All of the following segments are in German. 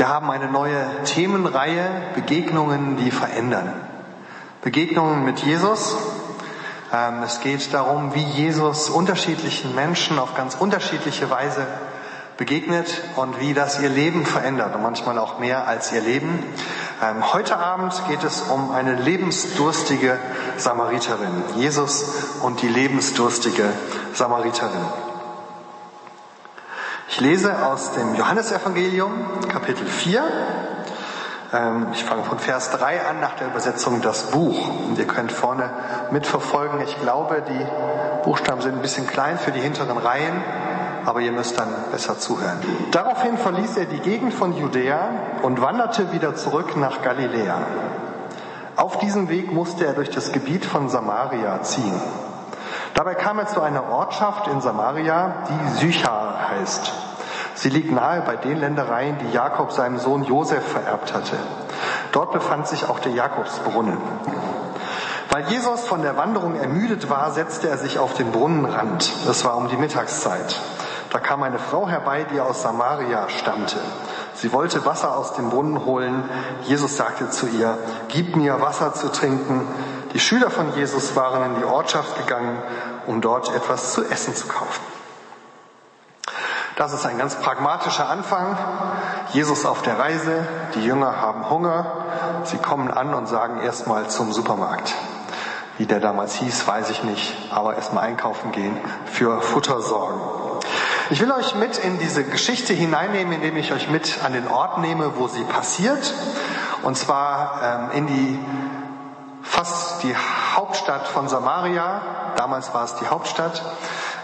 Wir haben eine neue Themenreihe, Begegnungen, die verändern. Begegnungen mit Jesus. Ähm, es geht darum, wie Jesus unterschiedlichen Menschen auf ganz unterschiedliche Weise begegnet und wie das ihr Leben verändert und manchmal auch mehr als ihr Leben. Ähm, heute Abend geht es um eine lebensdurstige Samariterin. Jesus und die lebensdurstige Samariterin. Ich lese aus dem Johannesevangelium, Kapitel 4. Ähm, ich fange von Vers 3 an nach der Übersetzung das Buch. Und ihr könnt vorne mitverfolgen. Ich glaube, die Buchstaben sind ein bisschen klein für die hinteren Reihen, aber ihr müsst dann besser zuhören. Daraufhin verließ er die Gegend von Judäa und wanderte wieder zurück nach Galiläa. Auf diesem Weg musste er durch das Gebiet von Samaria ziehen. Dabei kam er zu einer Ortschaft in Samaria, die Sychar heißt. Sie liegt nahe bei den Ländereien, die Jakob seinem Sohn Josef vererbt hatte. Dort befand sich auch der Jakobsbrunnen. Weil Jesus von der Wanderung ermüdet war, setzte er sich auf den Brunnenrand. Es war um die Mittagszeit. Da kam eine Frau herbei, die aus Samaria stammte. Sie wollte Wasser aus dem Brunnen holen. Jesus sagte zu ihr, Gib mir Wasser zu trinken. Die Schüler von Jesus waren in die Ortschaft gegangen, um dort etwas zu essen zu kaufen. Das ist ein ganz pragmatischer Anfang. Jesus auf der Reise, die Jünger haben Hunger, sie kommen an und sagen erstmal zum Supermarkt. Wie der damals hieß, weiß ich nicht, aber erstmal einkaufen gehen, für Futter sorgen. Ich will euch mit in diese Geschichte hineinnehmen, indem ich euch mit an den Ort nehme, wo sie passiert. Und zwar ähm, in die fast die Hauptstadt von Samaria. Damals war es die Hauptstadt.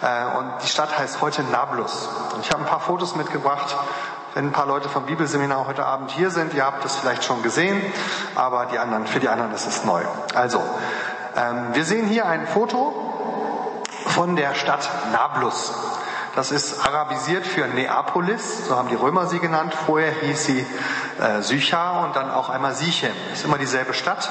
Äh, und die Stadt heißt heute Nablus. Und ich habe ein paar Fotos mitgebracht. Wenn ein paar Leute vom Bibelseminar heute Abend hier sind, ihr habt das vielleicht schon gesehen, aber die anderen, für die anderen ist es neu. Also, ähm, wir sehen hier ein Foto von der Stadt Nablus. Das ist arabisiert für Neapolis, so haben die Römer sie genannt. Vorher hieß sie äh, Sychar und dann auch einmal Sichem. Ist immer dieselbe Stadt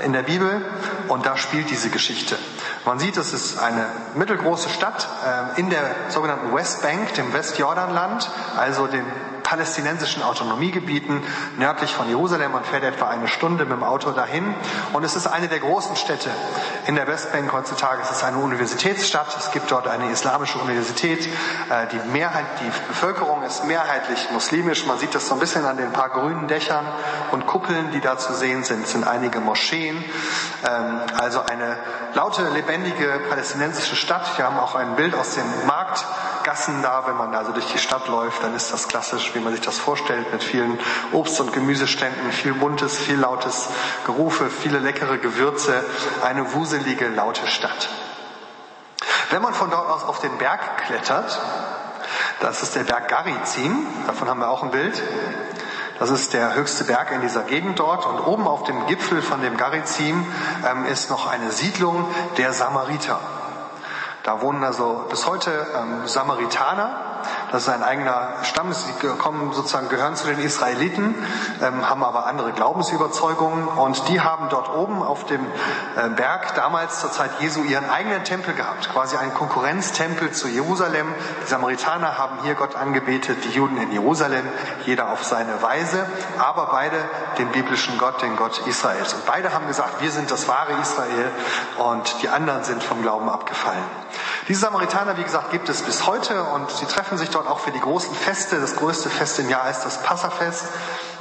in der Bibel und da spielt diese Geschichte. Man sieht, es ist eine mittelgroße Stadt äh, in der sogenannten Westbank, dem Westjordanland, also dem palästinensischen Autonomiegebieten nördlich von Jerusalem. Man fährt etwa eine Stunde mit dem Auto dahin. Und es ist eine der großen Städte in der Westbank heutzutage. Es ist eine Universitätsstadt. Es gibt dort eine islamische Universität. Äh, die Mehrheit, die Bevölkerung ist mehrheitlich muslimisch. Man sieht das so ein bisschen an den paar grünen Dächern und Kuppeln, die da zu sehen sind. Es sind einige Moscheen. Ähm, also eine laute, lebendige palästinensische Stadt. Wir haben auch ein Bild aus dem Markt Gassen da, wenn man also durch die Stadt läuft, dann ist das klassisch, wie man sich das vorstellt, mit vielen Obst- und Gemüseständen, viel buntes, viel lautes Gerufe, viele leckere Gewürze, eine wuselige, laute Stadt. Wenn man von dort aus auf den Berg klettert, das ist der Berg Garizim, davon haben wir auch ein Bild. Das ist der höchste Berg in dieser Gegend dort. Und oben auf dem Gipfel von dem Garizim ähm, ist noch eine Siedlung der Samariter. Da wohnen also bis heute ähm, Samaritaner. Das ist ein eigener Stamm. Sie kommen sozusagen, gehören zu den Israeliten, ähm, haben aber andere Glaubensüberzeugungen. Und die haben dort oben auf dem äh, Berg damals zur Zeit Jesu ihren eigenen Tempel gehabt. Quasi einen Konkurrenztempel zu Jerusalem. Die Samaritaner haben hier Gott angebetet, die Juden in Jerusalem, jeder auf seine Weise. Aber beide den biblischen Gott, den Gott Israels. Und beide haben gesagt, wir sind das wahre Israel und die anderen sind vom Glauben abgefallen. Diese Samaritaner, wie gesagt, gibt es bis heute und sie treffen sich dort auch für die großen Feste. Das größte Fest im Jahr ist das Passafest.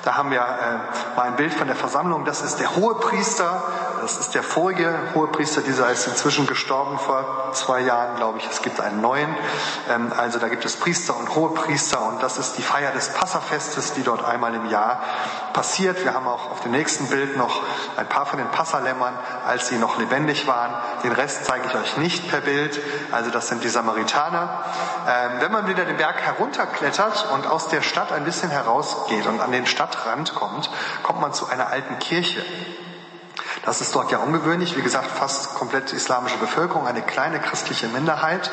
Da haben wir äh, mal ein Bild von der Versammlung. Das ist der Hohepriester. Das ist der vorige Hohepriester. Dieser ist inzwischen gestorben vor zwei Jahren, glaube ich. Es gibt einen neuen. Ähm, also da gibt es Priester und Hohepriester. Und das ist die Feier des Passafestes, die dort einmal im Jahr passiert. Wir haben auch auf dem nächsten Bild noch ein paar von den Passalämmern, als sie noch lebendig waren. Den Rest zeige ich euch nicht per Bild. Also das sind die Samaritaner. Ähm, wenn man wieder den Berg herunterklettert und aus der Stadt ein bisschen herausgeht und an den Stadt Stadtrand kommt, kommt man zu einer alten Kirche. Das ist dort ja ungewöhnlich. Wie gesagt, fast komplett islamische Bevölkerung, eine kleine christliche Minderheit,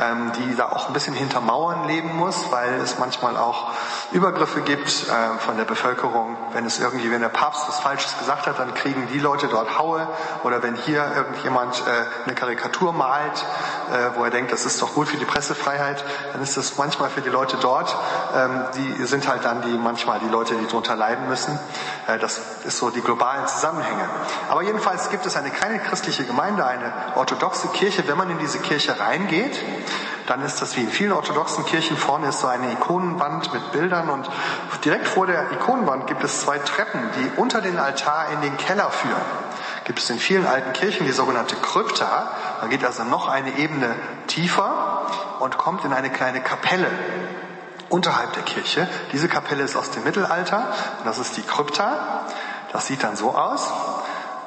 ähm, die da auch ein bisschen hinter Mauern leben muss, weil es manchmal auch Übergriffe gibt äh, von der Bevölkerung. Wenn es irgendwie, wenn der Papst was Falsches gesagt hat, dann kriegen die Leute dort Haue. Oder wenn hier irgendjemand äh, eine Karikatur malt, äh, wo er denkt, das ist doch gut für die Pressefreiheit, dann ist das manchmal für die Leute dort, ähm, die sind halt dann die manchmal die Leute, die darunter leiden müssen. Äh, das ist so die globalen Zusammenhänge. Aber jedenfalls gibt es eine kleine christliche Gemeinde, eine orthodoxe Kirche. Wenn man in diese Kirche reingeht, dann ist das wie in vielen orthodoxen Kirchen. Vorne ist so eine Ikonenwand mit Bildern und direkt vor der Ikonenwand gibt es zwei Treppen, die unter den Altar in den Keller führen. Gibt es in vielen alten Kirchen die sogenannte Krypta. Man geht also noch eine Ebene tiefer und kommt in eine kleine Kapelle unterhalb der Kirche. Diese Kapelle ist aus dem Mittelalter und das ist die Krypta. Das sieht dann so aus.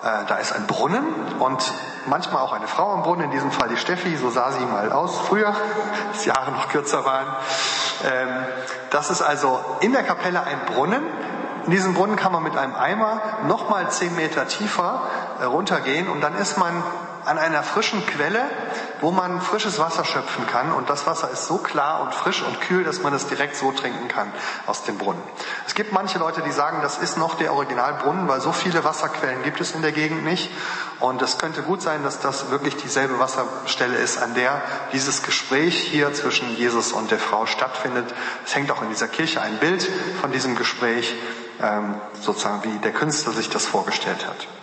Äh, da ist ein Brunnen und manchmal auch eine Frau am Brunnen, in diesem Fall die Steffi, so sah sie mal aus früher, als die Jahre noch kürzer waren. Ähm, das ist also in der Kapelle ein Brunnen. In diesem Brunnen kann man mit einem Eimer nochmal zehn Meter tiefer runtergehen und dann ist man an einer frischen Quelle, wo man frisches Wasser schöpfen kann. Und das Wasser ist so klar und frisch und kühl, dass man es direkt so trinken kann aus dem Brunnen. Es gibt manche Leute, die sagen, das ist noch der Originalbrunnen, weil so viele Wasserquellen gibt es in der Gegend nicht. Und es könnte gut sein, dass das wirklich dieselbe Wasserstelle ist, an der dieses Gespräch hier zwischen Jesus und der Frau stattfindet. Es hängt auch in dieser Kirche ein Bild von diesem Gespräch, ähm, sozusagen wie der Künstler sich das vorgestellt hat.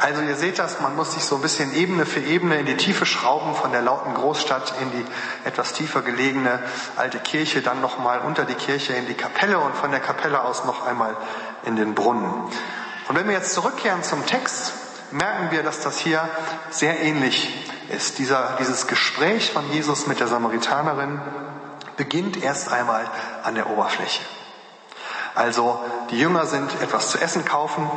Also ihr seht das, man muss sich so ein bisschen Ebene für Ebene in die Tiefe schrauben, von der lauten Großstadt in die etwas tiefer gelegene alte Kirche, dann nochmal unter die Kirche in die Kapelle und von der Kapelle aus noch einmal in den Brunnen. Und wenn wir jetzt zurückkehren zum Text, merken wir, dass das hier sehr ähnlich ist. Dieser, dieses Gespräch von Jesus mit der Samaritanerin beginnt erst einmal an der Oberfläche. Also die Jünger sind etwas zu essen kaufen,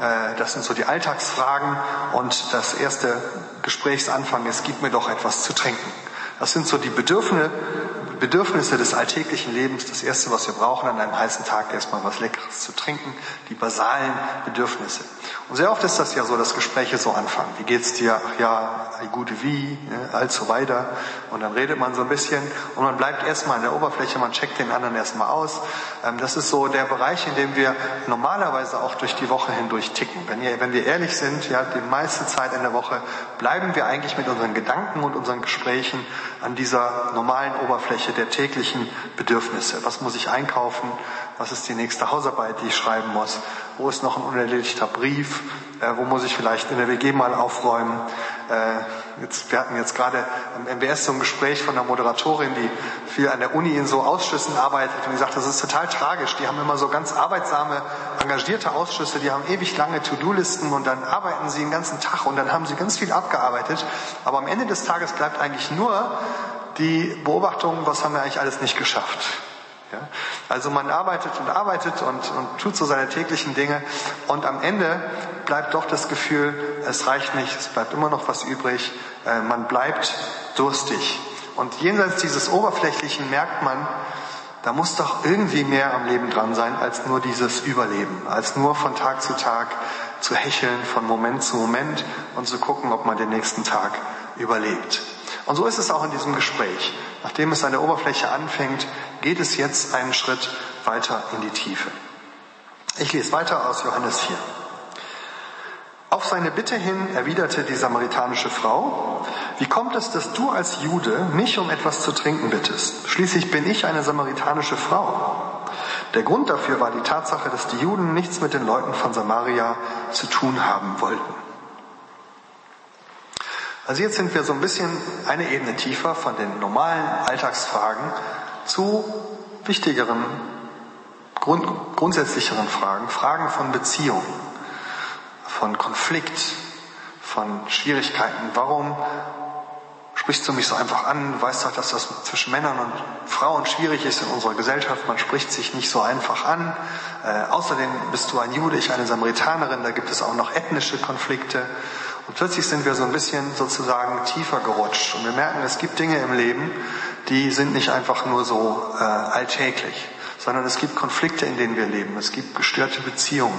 äh, das sind so die Alltagsfragen und das erste Gesprächsanfang ist, gib mir doch etwas zu trinken. Das sind so die Bedürfnisse, Bedürfnisse des alltäglichen Lebens. Das Erste, was wir brauchen an einem heißen Tag, erstmal was Leckeres zu trinken, die basalen Bedürfnisse. Und sehr oft ist das ja so, dass Gespräche so anfangen. Wie geht's dir? Ach ja, gute wie, ne, allzu weiter. Und dann redet man so ein bisschen und man bleibt erstmal in der Oberfläche, man checkt den anderen erstmal aus. Ähm, das ist so der Bereich, in dem wir normalerweise auch durch die Woche hindurch ticken. Wenn, ihr, wenn wir ehrlich sind, ja, die meiste Zeit in der Woche bleiben wir eigentlich mit unseren Gedanken und unseren Gesprächen an dieser normalen Oberfläche der täglichen Bedürfnisse. Was muss ich einkaufen? Was ist die nächste Hausarbeit, die ich schreiben muss? Wo ist noch ein unerledigter Brief? Äh, wo muss ich vielleicht in der WG mal aufräumen? Äh, jetzt, wir hatten jetzt gerade im MBS so ein Gespräch von einer Moderatorin, die viel an der Uni in so Ausschüssen arbeitet und die sagt, das ist total tragisch. Die haben immer so ganz arbeitsame, engagierte Ausschüsse, die haben ewig lange To-Do-Listen und dann arbeiten sie den ganzen Tag und dann haben sie ganz viel abgearbeitet. Aber am Ende des Tages bleibt eigentlich nur die Beobachtung, was haben wir eigentlich alles nicht geschafft. Ja? Also man arbeitet und arbeitet und, und tut so seine täglichen Dinge und am Ende bleibt doch das Gefühl, es reicht nicht, es bleibt immer noch was übrig, äh, man bleibt durstig. Und jenseits dieses Oberflächlichen merkt man, da muss doch irgendwie mehr am Leben dran sein als nur dieses Überleben, als nur von Tag zu Tag zu hecheln, von Moment zu Moment und zu gucken, ob man den nächsten Tag überlebt. Und so ist es auch in diesem Gespräch. Nachdem es an der Oberfläche anfängt, geht es jetzt einen Schritt weiter in die Tiefe. Ich lese weiter aus Johannes 4. Auf seine Bitte hin erwiderte die samaritanische Frau, wie kommt es, dass du als Jude mich um etwas zu trinken bittest? Schließlich bin ich eine samaritanische Frau. Der Grund dafür war die Tatsache, dass die Juden nichts mit den Leuten von Samaria zu tun haben wollten. Also jetzt sind wir so ein bisschen eine Ebene tiefer von den normalen Alltagsfragen zu wichtigeren, grund, grundsätzlicheren Fragen, Fragen von Beziehung, von Konflikt, von Schwierigkeiten. Warum sprichst du mich so einfach an? Weißt doch, dass das zwischen Männern und Frauen schwierig ist in unserer Gesellschaft. Man spricht sich nicht so einfach an. Äh, außerdem bist du ein Jude, ich eine Samaritanerin. Da gibt es auch noch ethnische Konflikte. Und plötzlich sind wir so ein bisschen sozusagen tiefer gerutscht und wir merken, es gibt Dinge im Leben, die sind nicht einfach nur so äh, alltäglich, sondern es gibt Konflikte, in denen wir leben. Es gibt gestörte Beziehungen.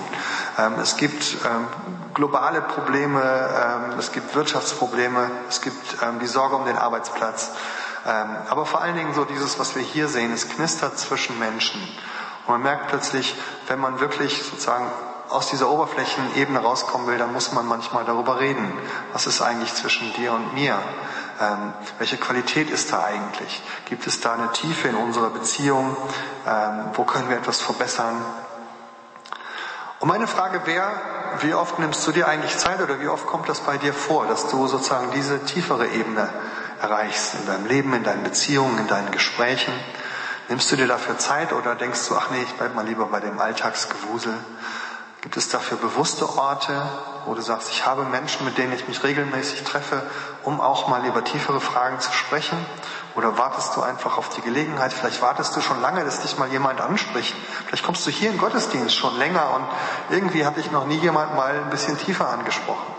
Ähm, es gibt ähm, globale Probleme. Ähm, es gibt Wirtschaftsprobleme. Es gibt ähm, die Sorge um den Arbeitsplatz. Ähm, aber vor allen Dingen so dieses, was wir hier sehen, es knistert zwischen Menschen. Und man merkt plötzlich, wenn man wirklich sozusagen aus dieser Oberflächenebene rauskommen will, dann muss man manchmal darüber reden. Was ist eigentlich zwischen dir und mir? Ähm, welche Qualität ist da eigentlich? Gibt es da eine Tiefe in unserer Beziehung? Ähm, wo können wir etwas verbessern? Und meine Frage wäre, wie oft nimmst du dir eigentlich Zeit oder wie oft kommt das bei dir vor, dass du sozusagen diese tiefere Ebene erreichst in deinem Leben, in deinen Beziehungen, in deinen Gesprächen? Nimmst du dir dafür Zeit oder denkst du, ach nee, ich bleib mal lieber bei dem Alltagsgewusel? Gibt es dafür bewusste Orte, wo du sagst, ich habe Menschen, mit denen ich mich regelmäßig treffe, um auch mal über tiefere Fragen zu sprechen? Oder wartest du einfach auf die Gelegenheit? Vielleicht wartest du schon lange, dass dich mal jemand anspricht. Vielleicht kommst du hier im Gottesdienst schon länger und irgendwie hat dich noch nie jemand mal ein bisschen tiefer angesprochen.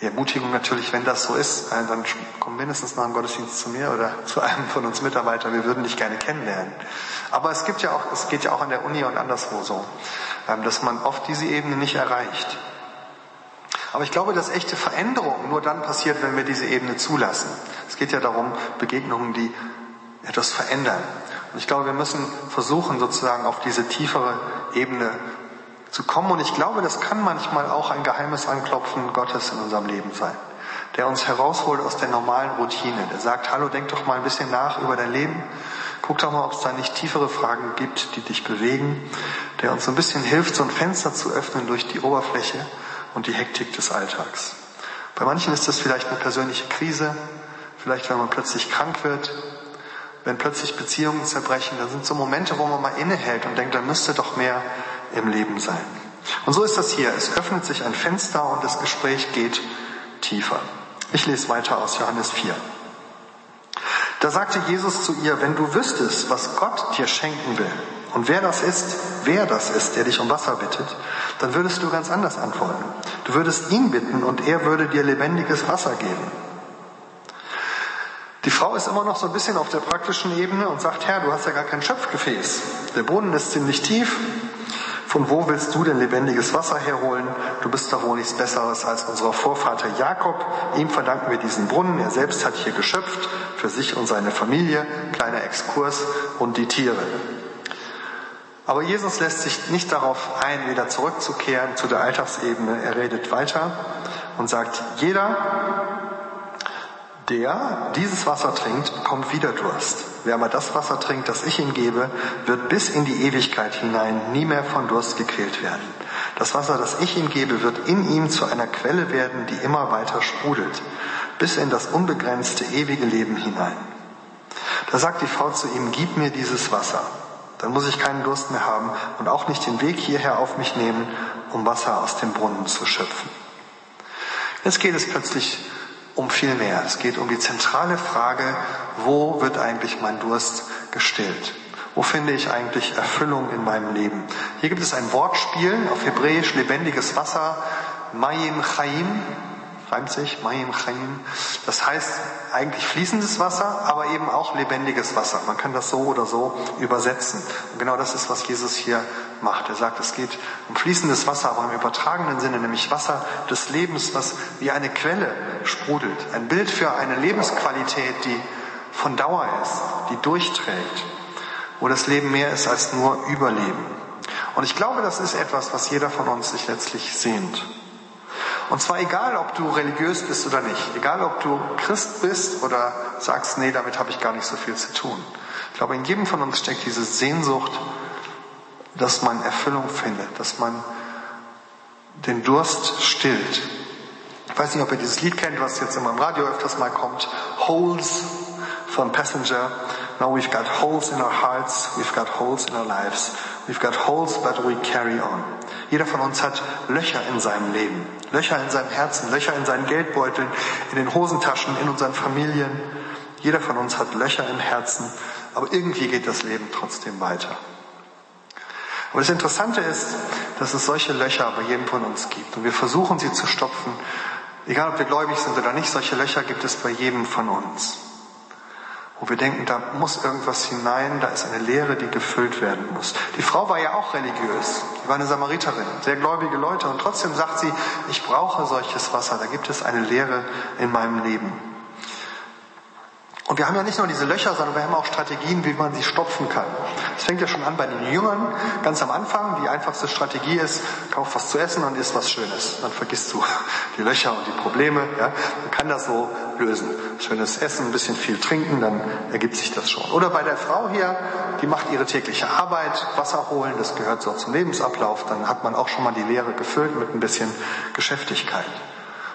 Die Ermutigung natürlich, wenn das so ist, dann komm mindestens nach dem Gottesdienst zu mir oder zu einem von uns Mitarbeitern. Wir würden dich gerne kennenlernen. Aber es gibt ja auch, es geht ja auch an der Uni und anderswo so, ähm, dass man oft diese Ebene nicht erreicht. Aber ich glaube, dass echte Veränderung nur dann passiert, wenn wir diese Ebene zulassen. Es geht ja darum, Begegnungen, die etwas verändern. Und ich glaube, wir müssen versuchen, sozusagen auf diese tiefere Ebene zu kommen. Und ich glaube, das kann manchmal auch ein geheimes Anklopfen Gottes in unserem Leben sein, der uns herausholt aus der normalen Routine. Der sagt, hallo, denk doch mal ein bisschen nach über dein Leben. Guck doch mal, ob es da nicht tiefere Fragen gibt, die dich bewegen, der uns so ein bisschen hilft, so ein Fenster zu öffnen durch die Oberfläche und die Hektik des Alltags. Bei manchen ist das vielleicht eine persönliche Krise, vielleicht wenn man plötzlich krank wird, wenn plötzlich Beziehungen zerbrechen. Da sind so Momente, wo man mal innehält und denkt, da müsste doch mehr im Leben sein. Und so ist das hier. Es öffnet sich ein Fenster und das Gespräch geht tiefer. Ich lese weiter aus Johannes 4. Da sagte Jesus zu ihr, wenn du wüsstest, was Gott dir schenken will und wer das ist, wer das ist, der dich um Wasser bittet, dann würdest du ganz anders antworten. Du würdest ihn bitten und er würde dir lebendiges Wasser geben. Die Frau ist immer noch so ein bisschen auf der praktischen Ebene und sagt, Herr, du hast ja gar kein Schöpfgefäß. Der Boden ist ziemlich tief, von wo willst du denn lebendiges Wasser herholen? Du bist doch wohl nichts Besseres als unser Vorvater Jakob. Ihm verdanken wir diesen Brunnen. Er selbst hat hier geschöpft, für sich und seine Familie. Kleiner Exkurs und die Tiere. Aber Jesus lässt sich nicht darauf ein, wieder zurückzukehren zu der Alltagsebene. Er redet weiter und sagt, jeder, der dieses Wasser trinkt, bekommt wieder Durst. Wer aber das Wasser trinkt, das ich ihm gebe, wird bis in die Ewigkeit hinein nie mehr von Durst gequält werden. Das Wasser, das ich ihm gebe, wird in ihm zu einer Quelle werden, die immer weiter sprudelt, bis in das unbegrenzte ewige Leben hinein. Da sagt die Frau zu ihm, gib mir dieses Wasser. Dann muss ich keinen Durst mehr haben und auch nicht den Weg hierher auf mich nehmen, um Wasser aus dem Brunnen zu schöpfen. Jetzt geht es plötzlich um viel mehr. Es geht um die zentrale Frage, wo wird eigentlich mein Durst gestillt? Wo finde ich eigentlich Erfüllung in meinem Leben? Hier gibt es ein Wortspiel auf Hebräisch lebendiges Wasser, Mayim Chaim, reimt sich, Mayim Chaim. Das heißt eigentlich fließendes Wasser, aber eben auch lebendiges Wasser. Man kann das so oder so übersetzen. Und genau das ist, was Jesus hier macht. Er sagt, es geht um fließendes Wasser, aber im übertragenen Sinne, nämlich Wasser des Lebens, was wie eine Quelle sprudelt. Ein Bild für eine Lebensqualität, die von Dauer ist, die durchträgt, wo das Leben mehr ist als nur Überleben. Und ich glaube, das ist etwas, was jeder von uns sich letztlich sehnt. Und zwar egal, ob du religiös bist oder nicht, egal, ob du Christ bist oder sagst, nee, damit habe ich gar nicht so viel zu tun. Ich glaube, in jedem von uns steckt diese Sehnsucht, dass man Erfüllung findet, dass man den Durst stillt. Ich weiß nicht, ob ihr dieses Lied kennt, was jetzt in meinem Radio öfters mal kommt. Holes von Passenger. Now we've got holes in our hearts, we've got holes in our lives, we've got holes but we carry on. Jeder von uns hat Löcher in seinem Leben, Löcher in seinem Herzen, Löcher in seinen Geldbeuteln, in den Hosentaschen, in unseren Familien. Jeder von uns hat Löcher im Herzen, aber irgendwie geht das Leben trotzdem weiter. Aber das Interessante ist, dass es solche Löcher bei jedem von uns gibt und wir versuchen sie zu stopfen. Egal ob wir gläubig sind oder nicht, solche Löcher gibt es bei jedem von uns wo wir denken, da muss irgendwas hinein, da ist eine Lehre, die gefüllt werden muss. Die Frau war ja auch religiös, die war eine Samariterin, sehr gläubige Leute und trotzdem sagt sie, ich brauche solches Wasser, da gibt es eine Lehre in meinem Leben. Und wir haben ja nicht nur diese Löcher, sondern wir haben auch Strategien, wie man sie stopfen kann. Es fängt ja schon an bei den Jüngern, ganz am Anfang. Die einfachste Strategie ist, kauf was zu essen und isst was Schönes. Dann vergisst du die Löcher und die Probleme. Ja? Man kann das so lösen. Schönes Essen, ein bisschen viel trinken, dann ergibt sich das schon. Oder bei der Frau hier, die macht ihre tägliche Arbeit, Wasser holen, das gehört so zum Lebensablauf. Dann hat man auch schon mal die Leere gefüllt mit ein bisschen Geschäftigkeit.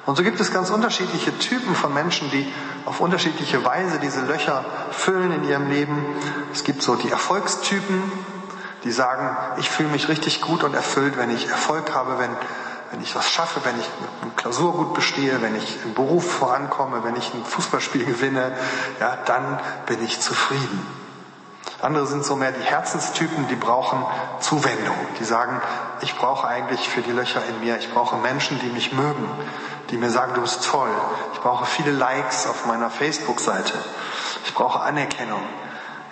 Und so gibt es ganz unterschiedliche Typen von Menschen, die auf unterschiedliche Weise diese Löcher füllen in ihrem Leben. Es gibt so die Erfolgstypen, die sagen, ich fühle mich richtig gut und erfüllt, wenn ich Erfolg habe, wenn, wenn ich was schaffe, wenn ich eine Klausur gut bestehe, wenn ich im Beruf vorankomme, wenn ich ein Fußballspiel gewinne, ja, dann bin ich zufrieden. Andere sind so mehr die Herzenstypen, die brauchen Zuwendung. Die sagen, ich brauche eigentlich für die Löcher in mir, ich brauche Menschen, die mich mögen, die mir sagen, du bist toll. Ich brauche viele Likes auf meiner Facebook-Seite. Ich brauche Anerkennung.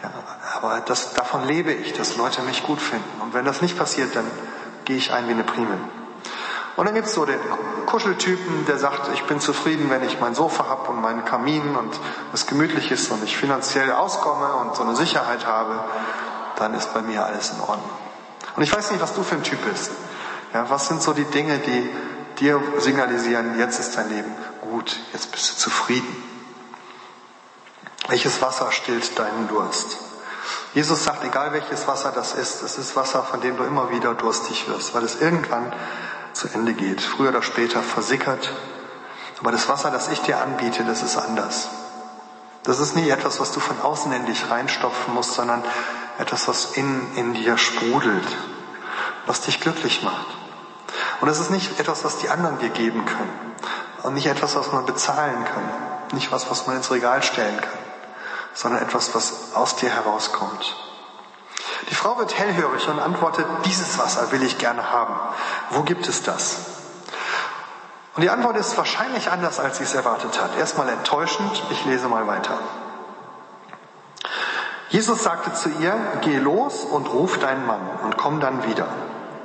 Ja, aber das, davon lebe ich, dass Leute mich gut finden. Und wenn das nicht passiert, dann gehe ich ein wie eine Prime. Und dann gibt's so den Kuscheltypen, der sagt, ich bin zufrieden, wenn ich mein Sofa habe und meinen Kamin und es gemütlich ist und ich finanziell auskomme und so eine Sicherheit habe, dann ist bei mir alles in Ordnung. Und ich weiß nicht, was du für ein Typ bist. Ja, was sind so die Dinge, die dir signalisieren, jetzt ist dein Leben gut, jetzt bist du zufrieden. Welches Wasser stillt deinen Durst? Jesus sagt, egal welches Wasser das ist, es ist Wasser, von dem du immer wieder durstig wirst, weil es irgendwann zu Ende geht, früher oder später versickert. Aber das Wasser, das ich dir anbiete, das ist anders. Das ist nie etwas, was du von außen in dich reinstopfen musst, sondern etwas, was innen in dir sprudelt, was dich glücklich macht. Und es ist nicht etwas, was die anderen dir geben können. Und nicht etwas, was man bezahlen kann. Nicht was, was man ins Regal stellen kann. Sondern etwas, was aus dir herauskommt. Die Frau wird hellhörig und antwortet, dieses Wasser will ich gerne haben. Wo gibt es das? Und die Antwort ist wahrscheinlich anders, als sie es erwartet hat. Erstmal enttäuschend. Ich lese mal weiter. Jesus sagte zu ihr, geh los und ruf deinen Mann und komm dann wieder.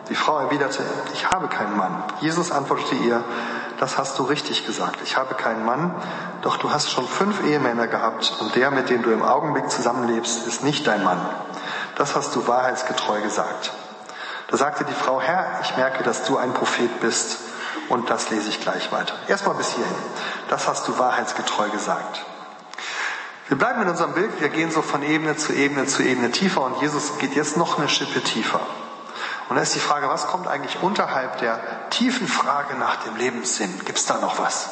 Die Frau erwiderte, ich habe keinen Mann. Jesus antwortete ihr, das hast du richtig gesagt. Ich habe keinen Mann, doch du hast schon fünf Ehemänner gehabt und der, mit dem du im Augenblick zusammenlebst, ist nicht dein Mann. Das hast du wahrheitsgetreu gesagt. Da sagte die Frau, Herr, ich merke, dass du ein Prophet bist. Und das lese ich gleich weiter. Erstmal bis hierhin. Das hast du wahrheitsgetreu gesagt. Wir bleiben in unserem Bild, wir gehen so von Ebene zu Ebene zu Ebene tiefer und Jesus geht jetzt noch eine Schippe tiefer. Und da ist die Frage, was kommt eigentlich unterhalb der tiefen Frage nach dem Lebenssinn? Gibt es da noch was?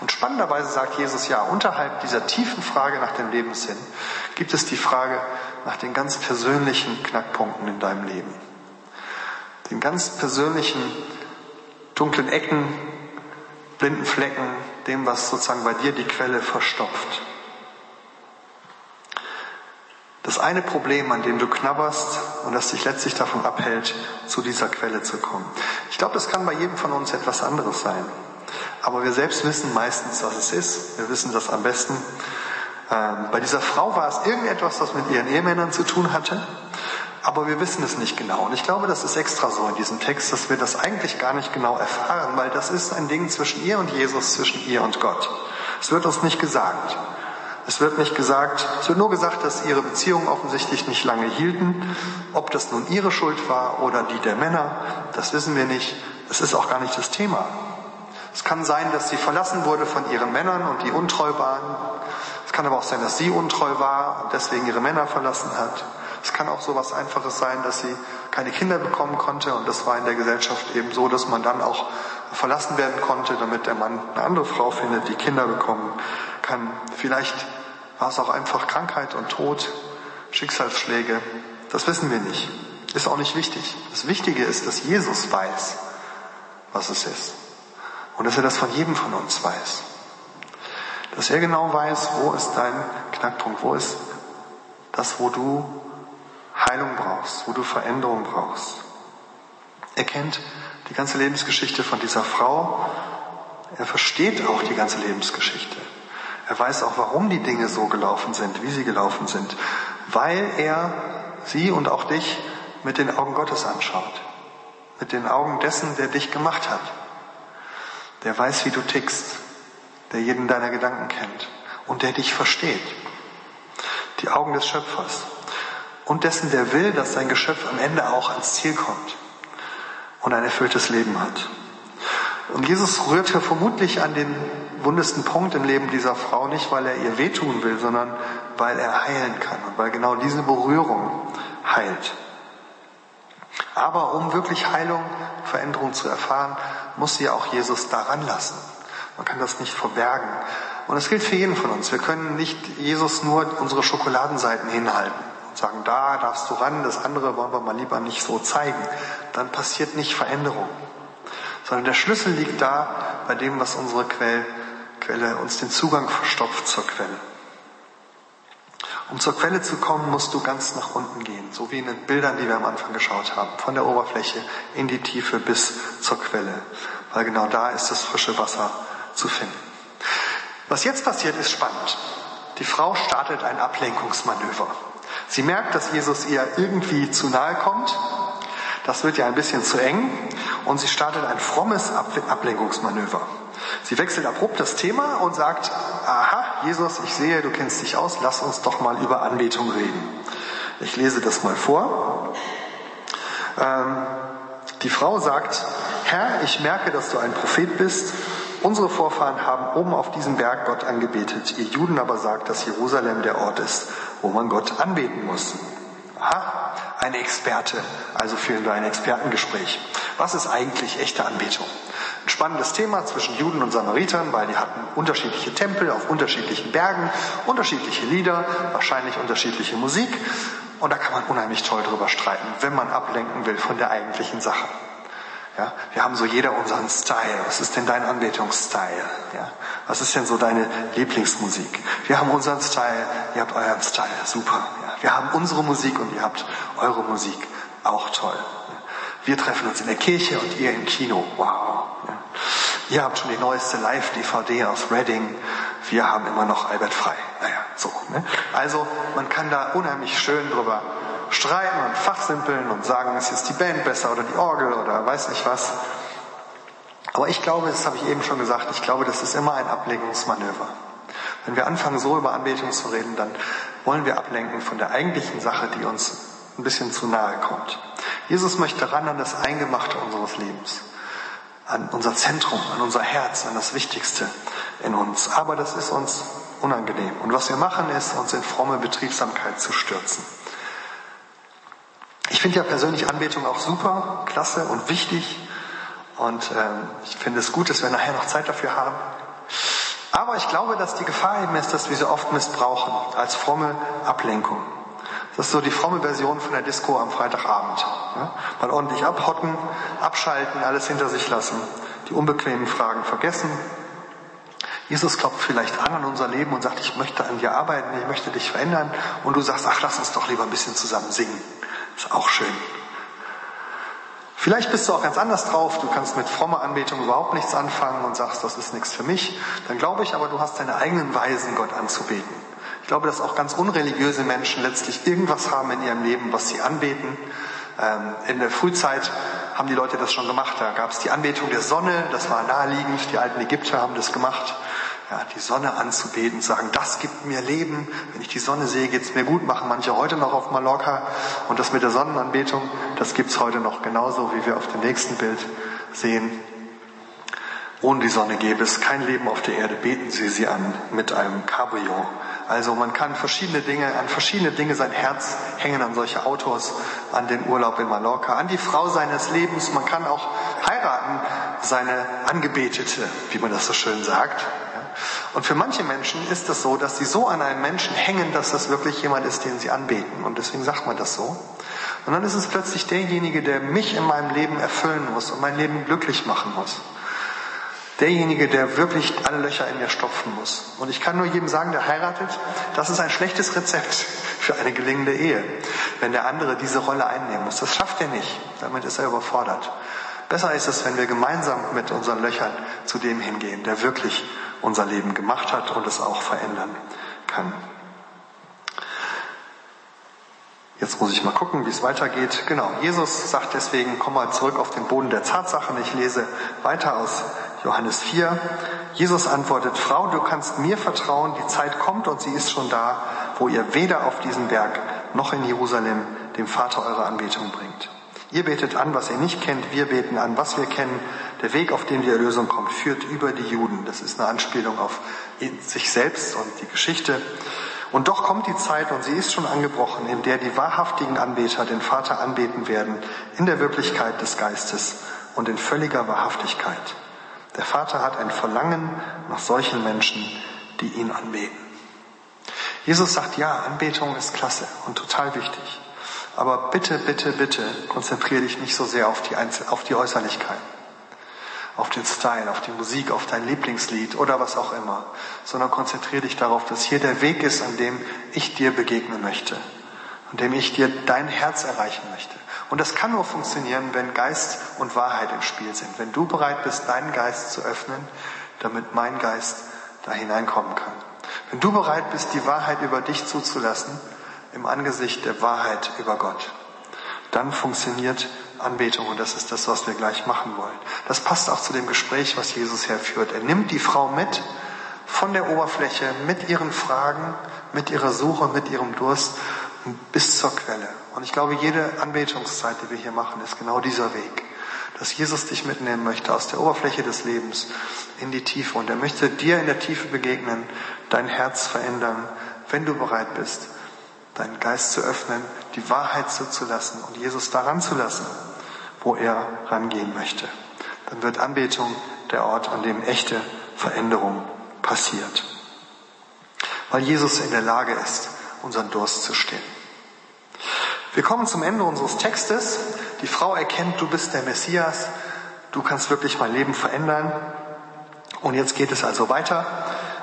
Und spannenderweise sagt Jesus, ja, unterhalb dieser tiefen Frage nach dem Lebenssinn gibt es die Frage nach den ganz persönlichen Knackpunkten in deinem Leben. Den ganz persönlichen dunklen Ecken, blinden Flecken, dem, was sozusagen bei dir die Quelle verstopft. Das eine Problem, an dem du knabberst und das dich letztlich davon abhält, zu dieser Quelle zu kommen. Ich glaube, das kann bei jedem von uns etwas anderes sein. Aber wir selbst wissen meistens, was es ist. Wir wissen das am besten. Ähm, bei dieser Frau war es irgendetwas, was mit ihren Ehemännern zu tun hatte. Aber wir wissen es nicht genau. Und ich glaube, das ist extra so in diesem Text, dass wir das eigentlich gar nicht genau erfahren, weil das ist ein Ding zwischen ihr und Jesus, zwischen ihr und Gott. Es wird uns nicht gesagt. Es wird nicht gesagt, es wird nur gesagt, dass ihre Beziehungen offensichtlich nicht lange hielten. Ob das nun ihre Schuld war oder die der Männer, das wissen wir nicht. Es ist auch gar nicht das Thema. Es kann sein, dass sie verlassen wurde von ihren Männern und die untreu waren. Kann aber auch sein, dass sie untreu war und deswegen ihre Männer verlassen hat. Es kann auch so was Einfaches sein, dass sie keine Kinder bekommen konnte und das war in der Gesellschaft eben so, dass man dann auch verlassen werden konnte, damit der Mann eine andere Frau findet, die Kinder bekommen kann. Vielleicht war es auch einfach Krankheit und Tod, Schicksalsschläge? Das wissen wir nicht. Ist auch nicht wichtig. Das Wichtige ist, dass Jesus weiß, was es ist. Und dass er das von jedem von uns weiß. Dass er genau weiß, wo ist dein Knackpunkt, wo ist das, wo du Heilung brauchst, wo du Veränderung brauchst. Er kennt die ganze Lebensgeschichte von dieser Frau. Er versteht auch die ganze Lebensgeschichte. Er weiß auch, warum die Dinge so gelaufen sind, wie sie gelaufen sind, weil er sie und auch dich mit den Augen Gottes anschaut, mit den Augen dessen, der dich gemacht hat, der weiß, wie du tickst, der jeden deiner Gedanken kennt und der dich versteht. die Augen des Schöpfers und dessen, der will, dass sein Geschöpf am Ende auch ans Ziel kommt und ein erfülltes Leben hat. Und Jesus rührt hier vermutlich an den wundesten Punkt im Leben dieser Frau nicht, weil er ihr wehtun will, sondern weil er heilen kann und weil genau diese Berührung heilt. Aber um wirklich Heilung, Veränderung zu erfahren, muss sie auch Jesus daran lassen. Man kann das nicht verbergen. Und es gilt für jeden von uns. Wir können nicht Jesus nur unsere Schokoladenseiten hinhalten und sagen, da darfst du ran, das andere wollen wir mal lieber nicht so zeigen. Dann passiert nicht Veränderung. Sondern der Schlüssel liegt da bei dem, was unsere Quelle, Quelle uns den Zugang verstopft zur Quelle. Um zur Quelle zu kommen, musst du ganz nach unten gehen, so wie in den Bildern, die wir am Anfang geschaut haben, von der Oberfläche in die Tiefe bis zur Quelle, weil genau da ist das frische Wasser zu finden. Was jetzt passiert, ist spannend. Die Frau startet ein Ablenkungsmanöver. Sie merkt, dass Jesus ihr irgendwie zu nahe kommt. Das wird ja ein bisschen zu eng. Und sie startet ein frommes Ablenkungsmanöver. Sie wechselt abrupt das Thema und sagt, aha, Jesus, ich sehe, du kennst dich aus, lass uns doch mal über Anbetung reden. Ich lese das mal vor. Ähm, die Frau sagt, Herr, ich merke, dass du ein Prophet bist. Unsere Vorfahren haben oben auf diesem Berg Gott angebetet. Ihr Juden aber sagt, dass Jerusalem der Ort ist, wo man Gott anbeten muss. Aha, eine Experte. Also führen wir ein Expertengespräch. Was ist eigentlich echte Anbetung? Ein spannendes Thema zwischen Juden und Samaritern, weil die hatten unterschiedliche Tempel auf unterschiedlichen Bergen, unterschiedliche Lieder, wahrscheinlich unterschiedliche Musik. Und da kann man unheimlich toll drüber streiten, wenn man ablenken will von der eigentlichen Sache. Ja, wir haben so jeder unseren Style. Was ist denn dein Anbetungsstyle? Ja, was ist denn so deine Lieblingsmusik? Wir haben unseren Style, ihr habt euren Style. Super. Ja, wir haben unsere Musik und ihr habt eure Musik. Auch toll. Wir treffen uns in der Kirche und ihr im Kino. Wow. Ihr habt schon die neueste Live-DVD aus Reading. Wir haben immer noch Albert Frei. Naja, so. Ne? Also man kann da unheimlich schön drüber streiten und fachsimpeln und sagen, ist jetzt die Band besser oder die Orgel oder weiß nicht was. Aber ich glaube, das habe ich eben schon gesagt, ich glaube, das ist immer ein Ablenkungsmanöver. Wenn wir anfangen, so über Anbetung zu reden, dann wollen wir ablenken von der eigentlichen Sache, die uns ein bisschen zu nahe kommt. Jesus möchte ran an das Eingemachte unseres Lebens, an unser Zentrum, an unser Herz, an das Wichtigste in uns. Aber das ist uns unangenehm. Und was wir machen, ist, uns in fromme Betriebsamkeit zu stürzen. Ich finde ja persönlich Anbetung auch super, klasse und wichtig. Und ähm, ich finde es gut, dass wir nachher noch Zeit dafür haben. Aber ich glaube, dass die Gefahr eben ist, dass wir sie oft missbrauchen als fromme Ablenkung. Das ist so die fromme Version von der Disco am Freitagabend. Ja? Mal ordentlich abhocken, abschalten, alles hinter sich lassen, die unbequemen Fragen vergessen. Jesus klopft vielleicht an an unser Leben und sagt, ich möchte an dir arbeiten, ich möchte dich verändern. Und du sagst, ach, lass uns doch lieber ein bisschen zusammen singen. Ist auch schön. Vielleicht bist du auch ganz anders drauf, du kannst mit frommer Anbetung überhaupt nichts anfangen und sagst, das ist nichts für mich. Dann glaube ich aber, du hast deine eigenen Weisen, Gott anzubeten. Ich glaube, dass auch ganz unreligiöse Menschen letztlich irgendwas haben in ihrem Leben, was sie anbeten. Ähm, in der Frühzeit haben die Leute das schon gemacht. Da gab es die Anbetung der Sonne, das war naheliegend. Die alten Ägypter haben das gemacht ja, die Sonne anzubeten, sagen, das gibt mir Leben. Wenn ich die Sonne sehe, geht's mir gut. Machen manche heute noch auf Mallorca. Und das mit der Sonnenanbetung, das gibt's heute noch genauso, wie wir auf dem nächsten Bild sehen. Ohne die Sonne gäbe es kein Leben auf der Erde. Beten Sie sie an mit einem Cabrio. Also man kann verschiedene Dinge, an verschiedene Dinge sein Herz hängen, an solche Autos, an den Urlaub in Mallorca, an die Frau seines Lebens. Man kann auch heiraten, seine Angebetete, wie man das so schön sagt. Und für manche Menschen ist es so, dass sie so an einem Menschen hängen, dass das wirklich jemand ist, den sie anbeten. Und deswegen sagt man das so. Und dann ist es plötzlich derjenige, der mich in meinem Leben erfüllen muss und mein Leben glücklich machen muss. Derjenige, der wirklich alle Löcher in mir stopfen muss. Und ich kann nur jedem sagen, der heiratet, das ist ein schlechtes Rezept für eine gelingende Ehe, wenn der andere diese Rolle einnehmen muss. Das schafft er nicht. Damit ist er überfordert. Besser ist es, wenn wir gemeinsam mit unseren Löchern zu dem hingehen, der wirklich unser Leben gemacht hat und es auch verändern kann. Jetzt muss ich mal gucken, wie es weitergeht. Genau, Jesus sagt deswegen, komm mal zurück auf den Boden der Tatsachen. Ich lese weiter aus Johannes 4. Jesus antwortet, Frau, du kannst mir vertrauen, die Zeit kommt und sie ist schon da, wo ihr weder auf diesen Berg noch in Jerusalem dem Vater eure Anbetung bringt. Ihr betet an, was ihr nicht kennt, wir beten an, was wir kennen. Der Weg, auf dem die Erlösung kommt, führt über die Juden. Das ist eine Anspielung auf sich selbst und die Geschichte. Und doch kommt die Zeit, und sie ist schon angebrochen, in der die wahrhaftigen Anbeter den Vater anbeten werden, in der Wirklichkeit des Geistes und in völliger Wahrhaftigkeit. Der Vater hat ein Verlangen nach solchen Menschen, die ihn anbeten. Jesus sagt, ja, Anbetung ist klasse und total wichtig. Aber bitte, bitte, bitte konzentriere dich nicht so sehr auf die, Einzel auf die Äußerlichkeit, auf den Style, auf die Musik, auf dein Lieblingslied oder was auch immer, sondern konzentriere dich darauf, dass hier der Weg ist, an dem ich dir begegnen möchte, an dem ich dir dein Herz erreichen möchte. Und das kann nur funktionieren, wenn Geist und Wahrheit im Spiel sind. Wenn du bereit bist, deinen Geist zu öffnen, damit mein Geist da hineinkommen kann. Wenn du bereit bist, die Wahrheit über dich zuzulassen, im Angesicht der Wahrheit über Gott. Dann funktioniert Anbetung und das ist das, was wir gleich machen wollen. Das passt auch zu dem Gespräch, was Jesus herführt. Er nimmt die Frau mit von der Oberfläche, mit ihren Fragen, mit ihrer Suche, mit ihrem Durst bis zur Quelle. Und ich glaube, jede Anbetungszeit, die wir hier machen, ist genau dieser Weg. Dass Jesus dich mitnehmen möchte aus der Oberfläche des Lebens in die Tiefe. Und er möchte dir in der Tiefe begegnen, dein Herz verändern, wenn du bereit bist, deinen Geist zu öffnen, die Wahrheit zuzulassen und Jesus daran zu lassen, wo er rangehen möchte. Dann wird Anbetung der Ort, an dem echte Veränderung passiert. Weil Jesus in der Lage ist, unseren Durst zu stillen. Wir kommen zum Ende unseres Textes. Die Frau erkennt, du bist der Messias, du kannst wirklich mein Leben verändern. Und jetzt geht es also weiter.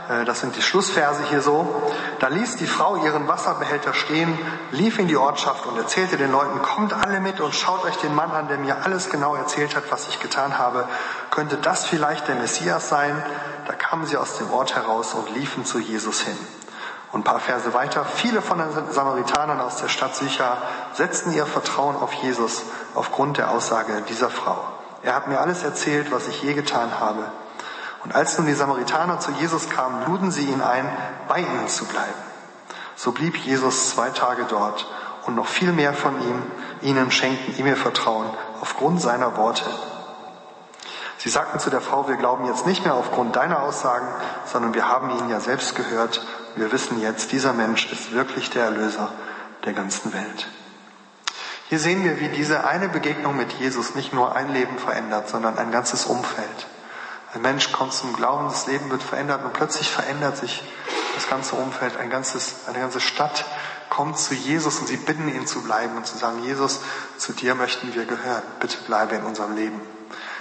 Äh, das sind die Schlussverse hier so. Da ließ die Frau ihren Wasserbehälter stehen, lief in die Ortschaft und erzählte den Leuten, kommt alle mit und schaut euch den Mann an, der mir alles genau erzählt hat, was ich getan habe. Könnte das vielleicht der Messias sein? Da kamen sie aus dem Ort heraus und liefen zu Jesus hin. Und ein paar Verse weiter, viele von den Samaritanern aus der Stadt Sicher setzten ihr Vertrauen auf Jesus aufgrund der Aussage dieser Frau. Er hat mir alles erzählt, was ich je getan habe. Und als nun die Samaritaner zu Jesus kamen, luden sie ihn ein, bei ihnen zu bleiben. So blieb Jesus zwei Tage dort und noch viel mehr von ihm, ihnen schenkten ihm ihr Vertrauen aufgrund seiner Worte. Sie sagten zu der Frau, wir glauben jetzt nicht mehr aufgrund deiner Aussagen, sondern wir haben ihn ja selbst gehört. Wir wissen jetzt, dieser Mensch ist wirklich der Erlöser der ganzen Welt. Hier sehen wir, wie diese eine Begegnung mit Jesus nicht nur ein Leben verändert, sondern ein ganzes Umfeld. Ein Mensch kommt zum Glauben, das Leben wird verändert und plötzlich verändert sich das ganze Umfeld, ein ganzes, eine ganze Stadt kommt zu Jesus und sie bitten ihn zu bleiben und zu sagen, Jesus, zu dir möchten wir gehören. Bitte bleibe in unserem Leben.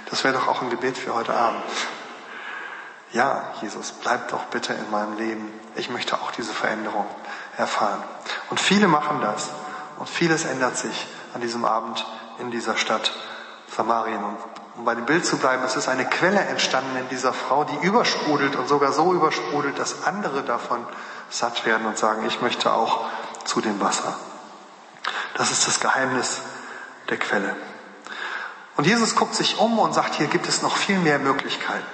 Das wäre doch auch ein Gebet für heute Abend. Ja, Jesus, bleib doch bitte in meinem Leben. Ich möchte auch diese Veränderung erfahren. Und viele machen das. Und vieles ändert sich an diesem Abend in dieser Stadt Samarien. Um bei dem Bild zu bleiben, es ist eine Quelle entstanden in dieser Frau, die übersprudelt und sogar so übersprudelt, dass andere davon satt werden und sagen, ich möchte auch zu dem Wasser. Das ist das Geheimnis der Quelle. Und Jesus guckt sich um und sagt, hier gibt es noch viel mehr Möglichkeiten.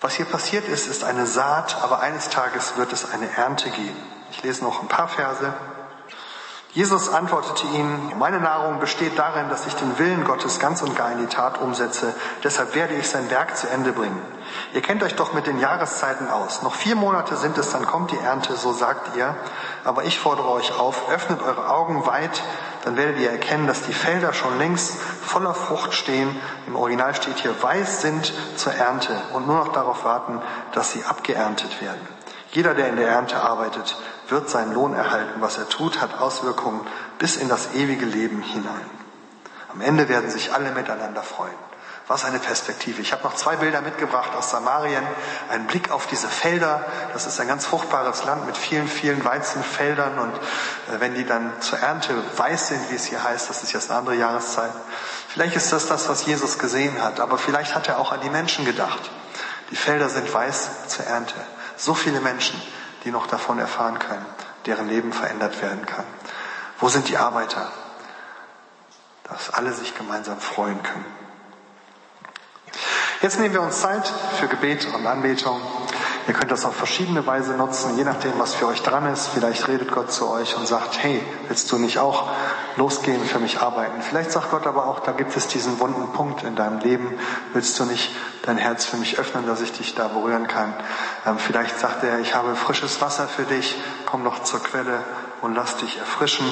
Was hier passiert ist, ist eine Saat, aber eines Tages wird es eine Ernte geben. Ich lese noch ein paar Verse. Jesus antwortete ihnen, meine Nahrung besteht darin, dass ich den Willen Gottes ganz und gar in die Tat umsetze. Deshalb werde ich sein Werk zu Ende bringen. Ihr kennt euch doch mit den Jahreszeiten aus. Noch vier Monate sind es, dann kommt die Ernte, so sagt ihr. Aber ich fordere euch auf, öffnet eure Augen weit, dann werdet ihr erkennen, dass die Felder schon längst voller Frucht stehen. Im Original steht hier, weiß sind zur Ernte und nur noch darauf warten, dass sie abgeerntet werden. Jeder, der in der Ernte arbeitet, wird seinen Lohn erhalten. Was er tut, hat Auswirkungen bis in das ewige Leben hinein. Am Ende werden sich alle miteinander freuen. Was eine Perspektive. Ich habe noch zwei Bilder mitgebracht aus Samarien. Ein Blick auf diese Felder. Das ist ein ganz fruchtbares Land mit vielen, vielen Weizenfeldern. Und äh, wenn die dann zur Ernte weiß sind, wie es hier heißt, das ist jetzt eine andere Jahreszeit. Vielleicht ist das das, was Jesus gesehen hat. Aber vielleicht hat er auch an die Menschen gedacht. Die Felder sind weiß zur Ernte. So viele Menschen, die noch davon erfahren können, deren Leben verändert werden kann. Wo sind die Arbeiter? Dass alle sich gemeinsam freuen können. Jetzt nehmen wir uns Zeit für Gebet und Anbetung. Ihr könnt das auf verschiedene Weise nutzen, je nachdem, was für euch dran ist. Vielleicht redet Gott zu euch und sagt, hey, willst du nicht auch losgehen, für mich arbeiten? Vielleicht sagt Gott aber auch, da gibt es diesen wunden Punkt in deinem Leben. Willst du nicht dein Herz für mich öffnen, dass ich dich da berühren kann? Ähm, vielleicht sagt er, ich habe frisches Wasser für dich, komm noch zur Quelle und lass dich erfrischen.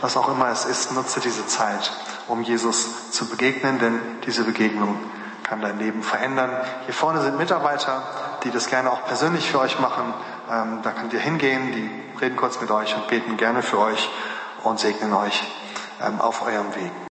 Was auch immer es ist, nutze diese Zeit, um Jesus zu begegnen, denn diese Begegnung kann dein Leben verändern. Hier vorne sind Mitarbeiter, die das gerne auch persönlich für euch machen. Ähm, da könnt ihr hingehen, die reden kurz mit euch und beten gerne für euch und segnen euch ähm, auf eurem Weg.